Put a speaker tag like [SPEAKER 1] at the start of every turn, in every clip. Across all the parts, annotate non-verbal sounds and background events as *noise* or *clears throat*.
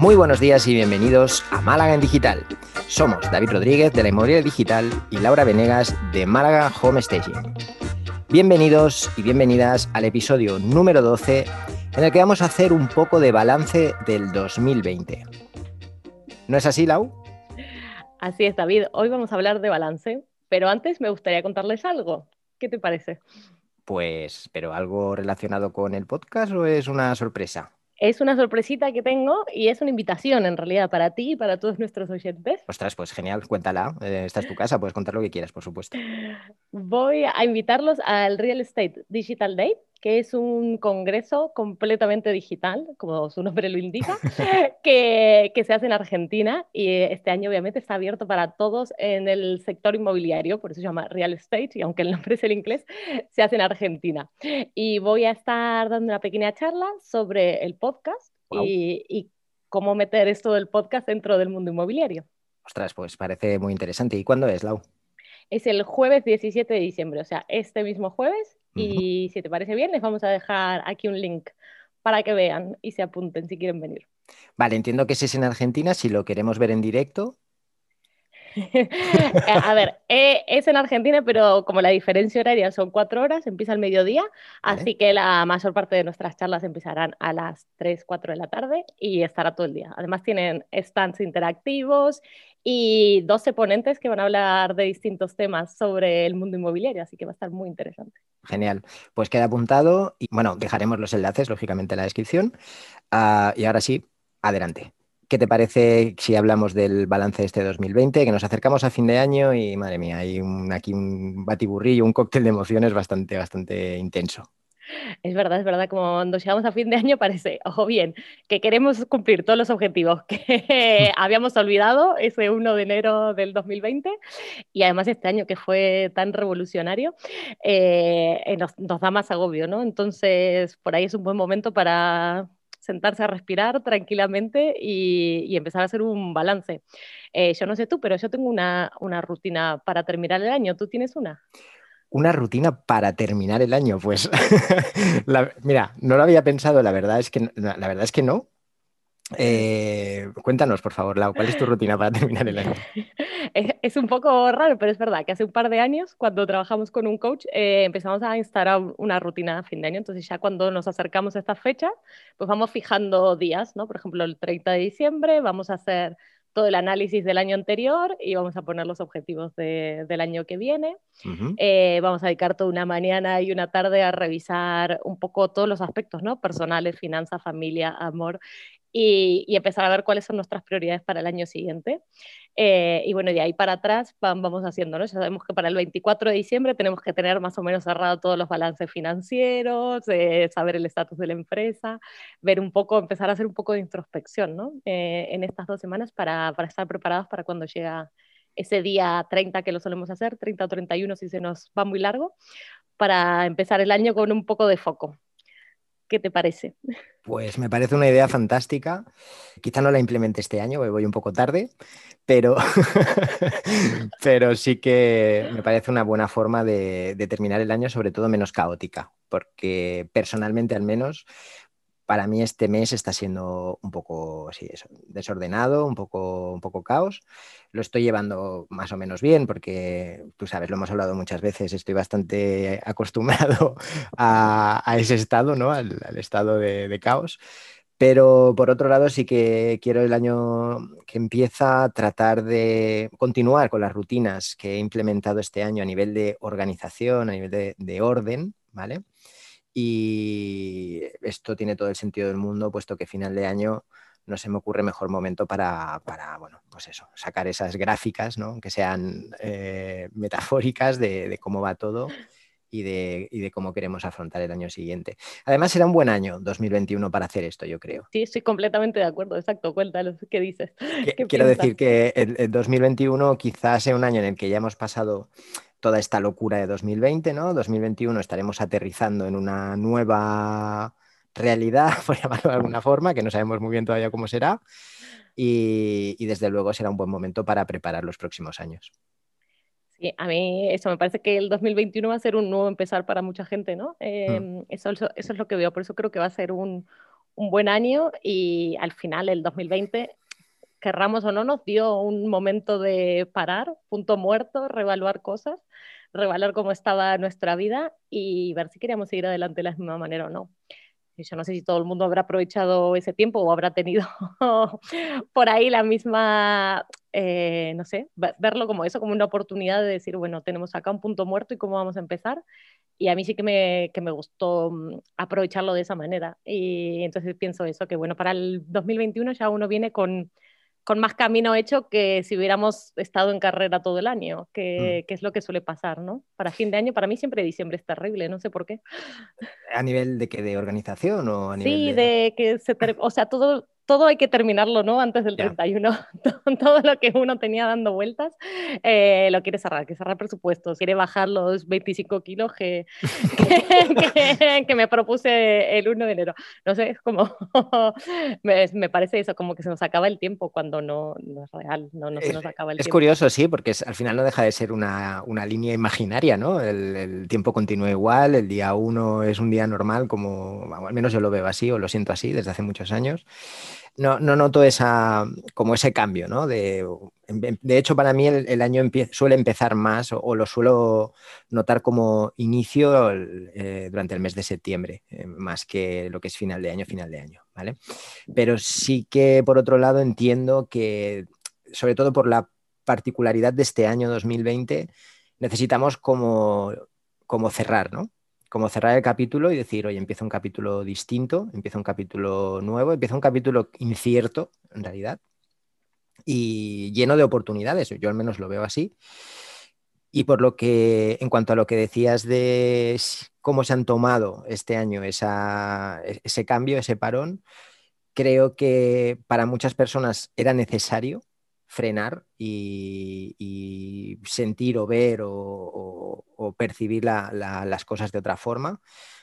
[SPEAKER 1] Muy buenos días y bienvenidos a Málaga en Digital. Somos David Rodríguez de la Inmobiliaria Digital y Laura Venegas de Málaga Home Staging. Bienvenidos y bienvenidas al episodio número 12 en el que vamos a hacer un poco de balance del 2020. ¿No es así, Lau?
[SPEAKER 2] Así es, David. Hoy vamos a hablar de balance, pero antes me gustaría contarles algo. ¿Qué te parece?
[SPEAKER 1] Pues, ¿pero algo relacionado con el podcast o es una sorpresa?
[SPEAKER 2] Es una sorpresita que tengo y es una invitación en realidad para ti y para todos nuestros oyentes.
[SPEAKER 1] Ostras, pues genial, cuéntala. Eh, esta es tu casa, puedes contar lo que quieras, por supuesto. *laughs*
[SPEAKER 2] Voy a invitarlos al Real Estate Digital Day, que es un congreso completamente digital, como su nombre lo indica, *laughs* que, que, se hace en Argentina y este año obviamente está abierto para todos en el sector inmobiliario, por eso se llama Real Estate y aunque el nombre es el inglés, se hace en Argentina. Y voy a estar dando una pequeña charla sobre el podcast y, y cómo meter esto del podcast dentro del mundo inmobiliario.
[SPEAKER 1] Ostras, pues parece muy interesante. ¿Y cuándo es, Lau?
[SPEAKER 2] Es el jueves 17 de diciembre, o sea, este mismo jueves y si te parece bien, les vamos a dejar aquí un link para que vean y se apunten si quieren venir.
[SPEAKER 1] Vale, entiendo que ese es en Argentina. Si lo queremos ver en directo. *laughs*
[SPEAKER 2] a ver, eh, es en Argentina, pero como la diferencia horaria son cuatro horas, empieza al mediodía, así que la mayor parte de nuestras charlas empezarán a las 3, 4 de la tarde y estará todo el día. Además tienen stands interactivos y 12 ponentes que van a hablar de distintos temas sobre el mundo inmobiliario, así que va a estar muy interesante.
[SPEAKER 1] Genial. Pues queda apuntado y bueno, dejaremos los enlaces, lógicamente, en la descripción. Uh, y ahora sí, adelante. ¿Qué te parece si hablamos del balance de este 2020? Que nos acercamos a fin de año y madre mía, hay un, aquí un batiburrillo, un cóctel de emociones bastante, bastante intenso.
[SPEAKER 2] Es verdad, es verdad, como cuando llegamos a fin de año parece, ojo bien, que queremos cumplir todos los objetivos que *laughs* *laughs* habíamos olvidado ese 1 de enero del 2020 y además este año que fue tan revolucionario eh, eh, nos, nos da más agobio, ¿no? Entonces, por ahí es un buen momento para sentarse a respirar tranquilamente y, empezar a hacer un balance. Eh, yo no sé tú, pero yo tengo una, una, rutina para terminar el año. ¿Tú tienes una?
[SPEAKER 1] una rutina para terminar el año. Pues *laughs* mira, no lo había pensado, la verdad es que, la verdad es que no. Eh, cuéntanos, por favor, Lau, ¿cuál es tu rutina para terminar el año? *laughs*
[SPEAKER 2] Es, es, un poco raro, pero es verdad que hace un par de años, cuando trabajamos con un coach, eh, empezamos a instalar una rutina a fin de año. Entonces, ya cuando nos acercamos a esta fecha, pues vamos fijando días, ¿no? Por ejemplo, el 30 de diciembre vamos a hacer todo el análisis del año anterior y vamos a poner los objetivos de, del año que viene. Uh -huh. eh, vamos a dedicar toda una mañana y una tarde a revisar un poco todos los aspectos, ¿no? Personales, finanzas, familia, amor. Y, y, empezar a ver cuáles son nuestras prioridades para el año siguiente. Eh, y bueno, de ahí para atrás vamos haciendo, ¿no? Ya sabemos que para el 24 de diciembre tenemos que tener más o menos cerrado todos los balances financieros, eh, saber el estatus de la empresa, ver un poco, empezar a hacer un poco de introspección, ¿no? Eh, en estas dos semanas para, para estar preparados para cuando llega ese día 30 que lo solemos hacer, 30 o 31 si se nos va muy largo, para empezar el año con un poco de foco. ¿Qué te parece?
[SPEAKER 1] Pues me parece una idea fantástica. Quizá no la implemente este año, voy un poco tarde, pero, *laughs* pero sí que me parece una buena forma de, de, terminar el año, sobre todo menos caótica, porque personalmente al menos para mí este mes está siendo un poco sí, eso, desordenado, un poco, un poco caos. Lo estoy llevando más o menos bien porque, tú sabes, lo hemos hablado muchas veces, estoy bastante *laughs* acostumbrado a, a ese estado, ¿no? al, al estado de, de, caos. Pero por otro lado sí que quiero el año que empieza tratar de continuar con las rutinas que he implementado este año a nivel de organización, a nivel de, de orden, ¿vale? Y esto tiene todo el sentido del mundo, puesto que final de año no se me ocurre mejor momento para, para bueno, pues eso, sacar esas gráficas, ¿no? que sean eh, metafóricas de, de, cómo va todo y de, y de, cómo queremos afrontar el año siguiente. Además, será un buen año 2021 para hacer esto, yo creo.
[SPEAKER 2] Sí, estoy completamente de acuerdo, exacto, cuéntanos qué dices.
[SPEAKER 1] ¿Qué, ¿Qué quiero piensas? decir que el, el 2021 quizás sea un año en el que ya hemos pasado toda esta locura de 2020, ¿no? 2021 estaremos aterrizando en una nueva realidad, *laughs* por llamarlo de alguna forma, que no sabemos muy bien todavía cómo será, y, y, desde luego será un buen momento para preparar los próximos años.
[SPEAKER 2] Sí, a mí eso me parece que el 2021 va a ser un nuevo empezar para mucha gente, ¿no? Eh, mm. eso, eso, es lo que veo, por eso creo que va a ser un, un buen año y al final el 2020 querramos o no, nos dio un momento de parar, punto muerto, reevaluar cosas, reevaluar cómo estaba nuestra vida y ver si queríamos seguir adelante de la misma manera o no. Yo no sé si todo el mundo habrá aprovechado ese tiempo o habrá tenido *laughs* por ahí la misma, eh, no sé, verlo como eso, como una oportunidad de decir, bueno, tenemos acá un punto muerto y cómo vamos a empezar. Y a mí sí que me, que me gustó mm, aprovecharlo de esa manera. Y entonces pienso eso, que bueno, para el 2021 ya uno viene con con más camino hecho que si hubiéramos estado en carrera todo el año, que, mm. es lo que suele pasar, ¿no? Para fin de año, para mí siempre diciembre es terrible, no sé por qué.
[SPEAKER 1] ¿A nivel de que de organización o a nivel
[SPEAKER 2] Sí, de, que se, o sea, todo, todo hay que terminarlo, ¿no? Antes del 31. *laughs* todo lo que uno tenía dando vueltas eh, lo quiere cerrar, que cerrar presupuestos, quiere bajar los 25 kilos *laughs* que, que, me propuse el 1 de enero. No sé, es como, *laughs* me, parece eso, como que se nos acaba el tiempo cuando no, es real, no, no se nos acaba el
[SPEAKER 1] es
[SPEAKER 2] tiempo.
[SPEAKER 1] Es curioso, sí, porque al final no deja de ser una, una línea imaginaria, ¿no? El, el, tiempo continúa igual, el día 1 es un día normal, como al menos yo lo veo así o lo siento así desde hace muchos años no, no noto esa, como ese cambio, ¿no? De, hecho, para mí el, año suele empezar más o, lo suelo notar como inicio eh, durante el mes de septiembre, eh, más que lo que es final de año, final de año, ¿vale? Pero sí que, por otro lado, entiendo que, sobre todo por la particularidad de este año 2020, necesitamos como, como cerrar, ¿no? Como cerrar el capítulo y decir, oye, empieza un capítulo distinto, empieza un capítulo nuevo, empieza un capítulo incierto, en realidad, y lleno de oportunidades. Yo al menos lo veo así. Y por lo que, en cuanto a lo que decías de cómo se han tomado este año esa, ese cambio, ese parón, creo que para muchas personas era necesario frenar y, sentir o ver o, percibir las cosas de otra forma.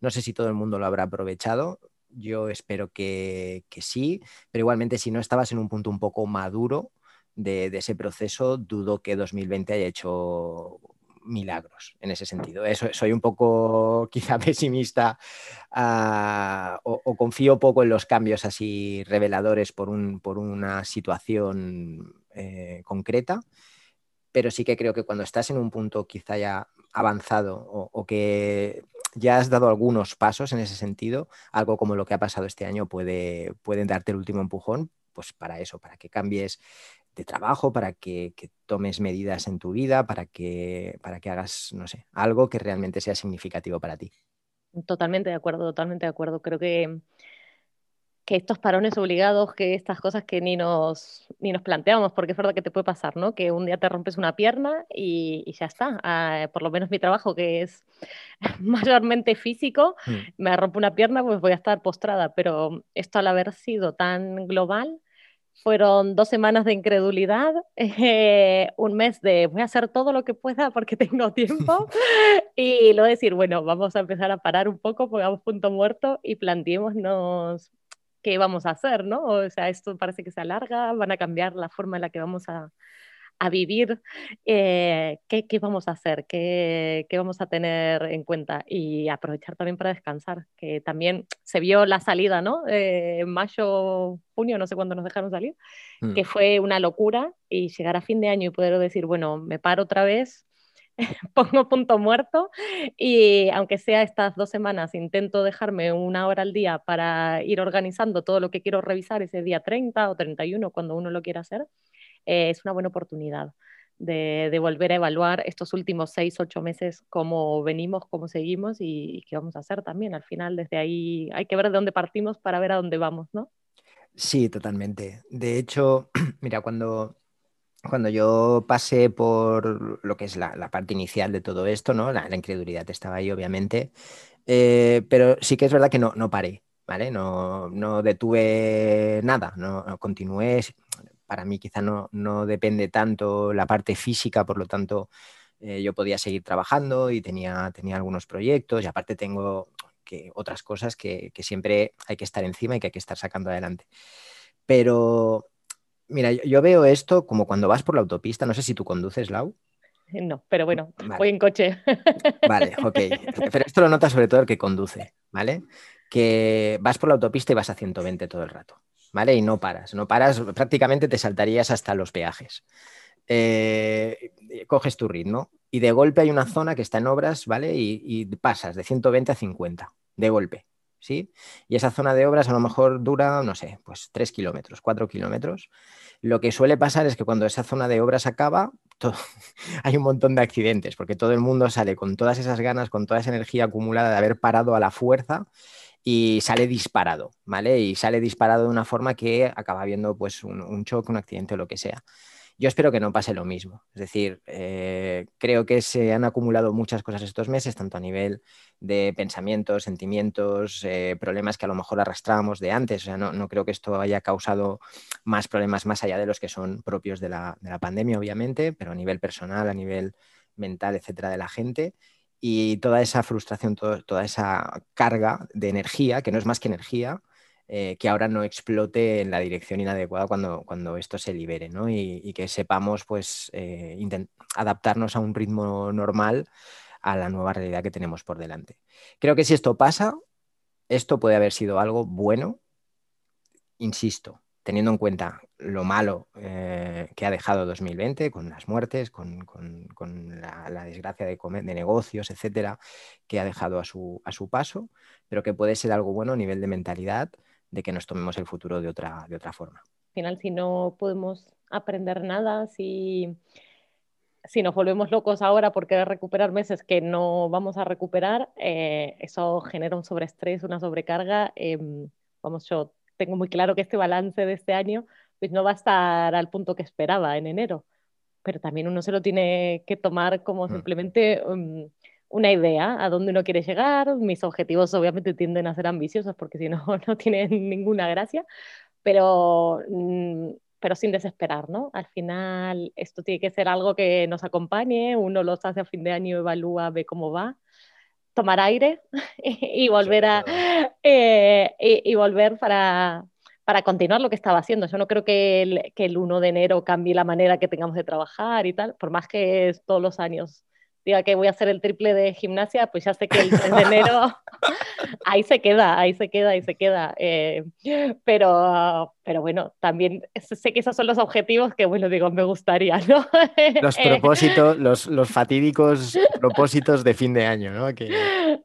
[SPEAKER 1] No sé si todo el mundo lo habrá aprovechado. Yo espero que, sí, pero igualmente si no estabas en un punto un poco maduro de, ese proceso, dudo que 2020 haya hecho milagros en ese sentido. Eso, soy un poco *laughs* quizá pesimista ah, o, confío poco en los cambios así reveladores por, un, por una situación eh, concreta, pero sí que creo que cuando estás en un punto quizá ya avanzado o, que ya has dado algunos pasos en ese sentido, algo como lo que ha pasado este año puede, pueden darte el último empujón, pues para eso, para que cambies de trabajo, para que, tomes medidas en tu vida, para que, para que hagas, no sé, algo que realmente sea significativo para ti.
[SPEAKER 2] Totalmente de acuerdo, totalmente de acuerdo. Creo que que estos parones obligados, que estas cosas que ni nos, ni nos planteamos, porque es verdad que te puede pasar, ¿no? Que un día te rompes una pierna y, ya está. Ah, por lo menos mi trabajo, que es *laughs* mayormente físico, mm. me rompe una pierna, pues voy a estar postrada. Pero esto al haber sido tan global, fueron dos semanas de incredulidad, *laughs* eh, un mes de voy a hacer todo lo que pueda porque *laughs* tengo tiempo y luego decir, bueno, vamos a empezar a parar un poco, pongamos punto muerto y planteémonos qué vamos a hacer, ¿no? O sea, esto parece que se alarga, van a cambiar la forma en la que vamos a, vivir, eh, ¿qué, vamos a hacer, ¿Qué, vamos a tener en cuenta y aprovechar también para descansar, que también se vio la salida, ¿no? Eh, en mayo, junio, no sé cuándo nos dejaron salir, mm. que fue una locura y llegar a fin de año y poder decir, bueno, me paro otra vez, *laughs* pongo punto muerto y aunque sea estas dos semanas, intento dejarme una hora al día para ir organizando todo lo que quiero revisar ese día 30 o 31, cuando uno lo quiera hacer, eh, es una buena oportunidad. De, volver a evaluar estos últimos seis, ocho meses, cómo venimos, cómo seguimos y, qué vamos a hacer también. Al final, desde ahí hay que ver de dónde partimos para ver a dónde vamos, ¿no?
[SPEAKER 1] Sí, totalmente. De hecho, *clears throat* mira, cuando, cuando yo pasé por lo que es la, parte inicial de todo esto, ¿no? La, incredulidad estaba ahí, obviamente, eh, pero sí que es verdad que no, no paré, ¿vale? No, no detuve nada, no, continué. Para mí quizá no, no, depende tanto la parte física, por lo tanto, eh, yo podía seguir trabajando y tenía, tenía algunos proyectos y aparte tengo que, otras cosas que, que siempre hay que estar encima y que hay que estar sacando adelante. Pero Mira, yo, veo esto como cuando vas por la autopista, no sé si tú conduces, Lau.
[SPEAKER 2] No, pero bueno, voy en coche.
[SPEAKER 1] Vale, ok. *laughs* Pero esto lo nota sobre todo el que conduce, ¿vale? que vas por la autopista y vas a 120 todo el rato, ¿vale? Y no paras, no paras, prácticamente te saltarías hasta los peajes. Eh, coges tu ritmo y de golpe hay una zona que está en obras, ¿vale? Y, pasas de 120 a 50, de golpe, ¿sí? Y esa zona de obras a lo mejor dura, no sé, pues 3 kilómetros, 4 kilómetros. Lo que suele pasar es que cuando esa zona de obras acaba, *laughs* hay un montón de accidentes, porque todo el mundo sale con todas esas ganas, con toda esa energía acumulada de haber parado a la fuerza y sale disparado, ¿vale? Y sale disparado de una forma que acaba habiendo pues un, un choque, un accidente o lo que sea. Yo espero que no pase lo mismo. Es decir, eh, creo que se han acumulado muchas cosas estos meses, tanto a nivel de pensamientos, sentimientos, eh, problemas que a lo mejor arrastrábamos de antes. No, creo que esto haya causado más problemas más allá de los que son propios de la, pandemia, obviamente, pero a nivel personal, a nivel mental, etcétera, de la gente y toda esa frustración, toda esa carga de energía, que no es más que energía, eh, que ahora no explote en la dirección inadecuada cuando, cuando esto se libere, ¿no? Y, que sepamos, pues, eh, adaptarnos a un ritmo normal a la nueva realidad que tenemos por delante. Creo que si esto pasa, esto puede haber sido algo bueno, insisto, teniendo en cuenta lo malo eh, que ha dejado 2020 con las muertes, con, la, desgracia de, de, negocios, etcétera, que ha dejado a su, a su paso, pero que puede ser algo bueno a nivel de mentalidad, de que nos tomemos el futuro de otra, de otra forma.
[SPEAKER 2] Al final, si no podemos aprender nada, si, si nos volvemos locos ahora por querer recuperar meses que no vamos a recuperar, eh, eso genera un sobreestrés, una sobrecarga. Em, vamos, yo tengo muy claro que este balance de este año pues no va a estar al punto que esperaba en enero, pero también uno se lo tiene que tomar como mm. simplemente... Um, una idea a dónde uno quiere llegar. Mis objetivos obviamente tienden a ser ambiciosos porque si no, *laughs* no tienen ninguna gracia, pero, mm, pero sin desesperar, ¿no? Al final esto tiene que ser algo que nos acompañe, uno los hace a fin de año, evalúa, ve cómo va, tomar aire *laughs* y volver a... *laughs* Eh, y, volver para, para continuar lo que estaba haciendo. Yo no creo que el, que el 1 de enero cambie la manera que tengamos de trabajar y tal, por más que es todos los años diga que voy a hacer el triple de gimnasia, pues ya sé que el 3 de enero *laughs* ahí se queda, ahí se queda, ahí se queda. Eh, pero, pero bueno, también sé que esos son los objetivos que, bueno, digo, me gustaría, ¿no? *laughs*
[SPEAKER 1] Los propósitos, los, los, fatídicos propósitos de fin de año, ¿no?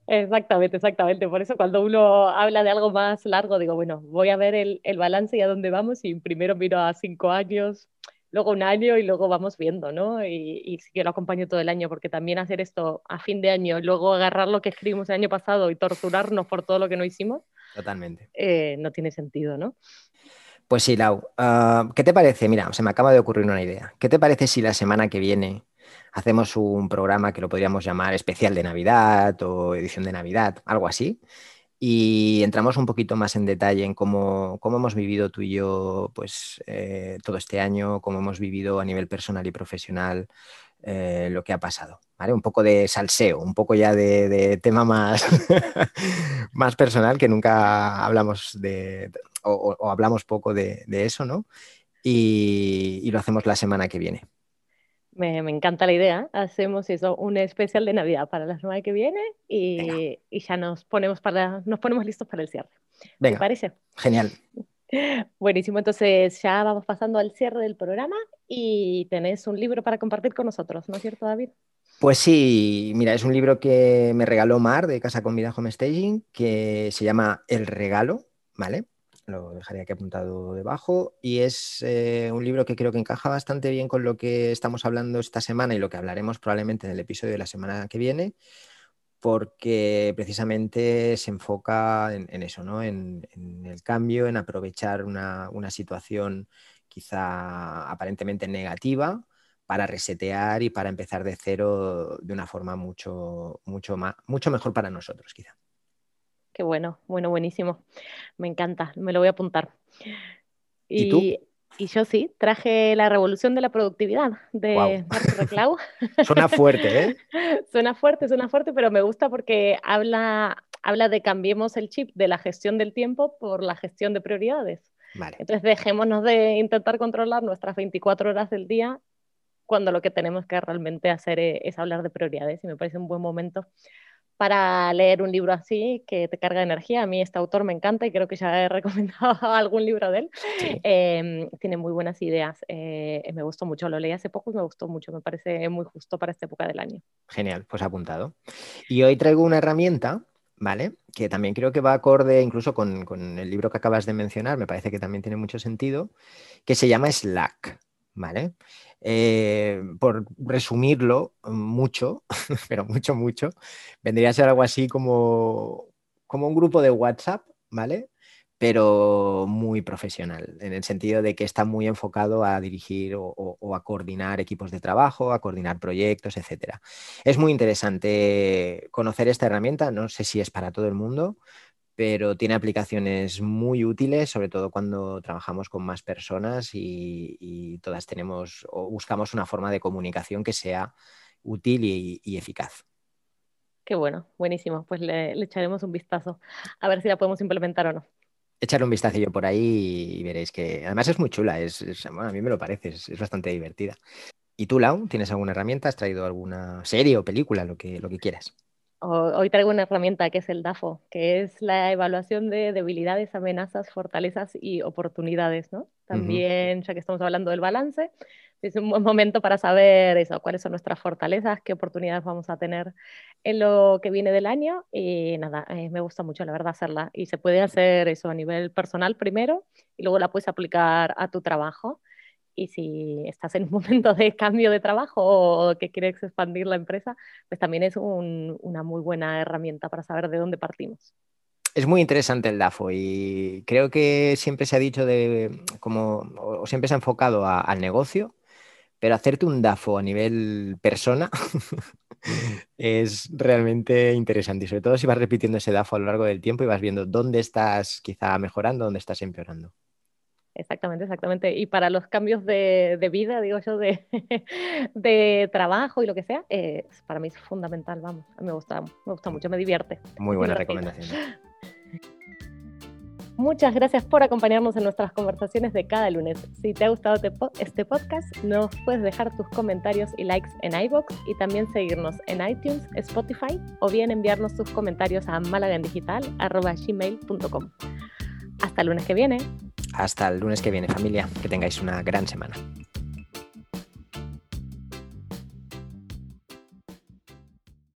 [SPEAKER 2] Exactamente, exactamente. Por eso cuando uno habla de algo más largo, digo, bueno, voy a ver el, el balance y a dónde vamos y primero miro a cinco años, luego un año y luego vamos viendo, ¿no? Y, y sí que lo acompaño todo el año, porque también hacer esto a fin de año, luego agarrar lo que escribimos el año pasado y torturarnos por todo lo que no hicimos,
[SPEAKER 1] totalmente.
[SPEAKER 2] Eh, no tiene sentido, ¿no?
[SPEAKER 1] Pues sí, Lau. Ah, ¿Qué te parece? Mira, se me acaba de ocurrir una idea. ¿Qué te parece si la semana que viene hacemos un programa que lo podríamos llamar especial de Navidad o edición de Navidad, algo así? Y entramos un poquito más en detalle en cómo, cómo hemos vivido tú y yo pues, eh, todo este año, cómo hemos vivido a nivel personal y profesional eh, lo que ha pasado. ¿vale? Un poco de salseo, un poco ya de, tema más, *laughs* más personal, que nunca hablamos de, o, hablamos poco de, eso, ¿no? y lo hacemos la semana que viene.
[SPEAKER 2] Me, encanta la idea. Hacemos eso, un especial de Navidad para la semana que viene y, ya nos ponemos, para, nos ponemos listos para el cierre.
[SPEAKER 1] Venga,
[SPEAKER 2] ¿Te parece?
[SPEAKER 1] Genial. *laughs*
[SPEAKER 2] Buenísimo, entonces ya vamos pasando al cierre del programa y tenés un libro para compartir con nosotros, ¿no es cierto, David?
[SPEAKER 1] Pues sí, mira, es un libro que me regaló Mar de Casa Comida Home Staging que se llama El Regalo, ¿vale? Lo dejaré aquí apuntado debajo, y es eh, un libro que creo que encaja bastante bien con lo que estamos hablando esta semana y lo que hablaremos probablemente en el episodio de la semana que viene, porque precisamente se enfoca en, eso, ¿no? En, el cambio, en aprovechar una, situación quizá aparentemente negativa para resetear y para empezar de cero de una forma mucho, mucho, más, mucho mejor para nosotros, quizá.
[SPEAKER 2] Qué bueno, bueno, buenísimo. Me encanta, me lo voy a apuntar.
[SPEAKER 1] Y, tú?
[SPEAKER 2] Y yo sí, traje La Revolución de la Productividad de Marco Reclau. *laughs*
[SPEAKER 1] suena fuerte, ¿eh? *laughs*
[SPEAKER 2] suena fuerte, suena fuerte, pero me gusta porque habla, habla de cambiemos el chip de la gestión del tiempo por la gestión de prioridades.
[SPEAKER 1] Vale.
[SPEAKER 2] Entonces dejémonos de intentar controlar nuestras 24 horas del día cuando lo que tenemos que realmente hacer es, es hablar de prioridades y me parece un buen momento para leer un libro así que te carga energía. A mí este autor me encanta y creo que ya he *laughs* recomendado algún libro de él. Em, tiene muy buenas ideas. Eh, me gustó mucho, lo leí hace poco y me gustó mucho. Me parece muy justo para esta época del año.
[SPEAKER 1] Genial, pues apuntado. Y hoy traigo una herramienta ¿vale? Que también creo que va acorde incluso con, con, el libro que acabas de mencionar, me parece que también tiene mucho sentido, que se llama Slack, ¿vale? Eh, por resumirlo mucho, *laughs* pero mucho, mucho, vendría a ser algo así como, como un grupo de WhatsApp, ¿vale? pero muy profesional, en el sentido de que está muy enfocado a dirigir o, a coordinar equipos de trabajo, a coordinar proyectos, etc. Es muy interesante conocer esta herramienta, no sé si es para todo el mundo, pero tiene aplicaciones muy útiles, sobre todo cuando trabajamos con más personas y, todas tenemos o buscamos una forma de comunicación que sea útil y, eficaz.
[SPEAKER 2] Qué bueno, buenísimo. Pues le, echaremos un vistazo a ver si la podemos implementar o no.
[SPEAKER 1] Echarle un vistacillo por ahí y veréis que además es muy chula, es, a mí me lo parece, es, bastante divertida. ¿Y tú, Lau, tienes alguna herramienta? ¿Has traído alguna serie o película, lo que, lo que quieras?
[SPEAKER 2] Hoy traigo una herramienta que es el DAFO, que es la evaluación de debilidades, amenazas, fortalezas y oportunidades, ¿no? También, ya que estamos hablando del balance, es un buen momento para saber eso, cuáles son nuestras fortalezas, qué oportunidades vamos a tener en lo que viene del año. Y nada, eh, me gusta mucho, la verdad, hacerla. Y se puede hacer eso a nivel personal primero y luego la puedes aplicar a tu trabajo. Y si estás en un *laughs* momento de cambio de trabajo o que quieres expandir la empresa, pues también es una muy buena herramienta para saber de dónde partimos.
[SPEAKER 1] Es muy interesante el DAFO y creo que siempre se ha dicho de como, o siempre se ha enfocado al negocio, pero hacerte un DAFO a nivel persona *laughs* es realmente interesante y sobre todo si vas repitiendo ese DAFO a lo largo del tiempo y vas viendo dónde estás quizá mejorando, dónde estás empeorando.
[SPEAKER 2] Exactamente, exactamente. Y para los cambios de, vida, digo yo, de, *laughs* de, trabajo y lo que sea, eh, para mí es fundamental, vamos. A mí me gusta, me gusta mucho, me divierte.
[SPEAKER 1] Muy buena recomendación. *laughs*
[SPEAKER 2] Muchas gracias por acompañarnos en nuestras conversaciones de cada lunes. Si te ha gustado este podcast, nos puedes dejar tus comentarios y likes en iBox y también seguirnos en iTunes, Spotify o bien enviarnos tus comentarios a malagaendigital.gmail.com. Hasta el lunes que viene.
[SPEAKER 1] Hasta el lunes que viene, familia. Que tengáis una gran semana.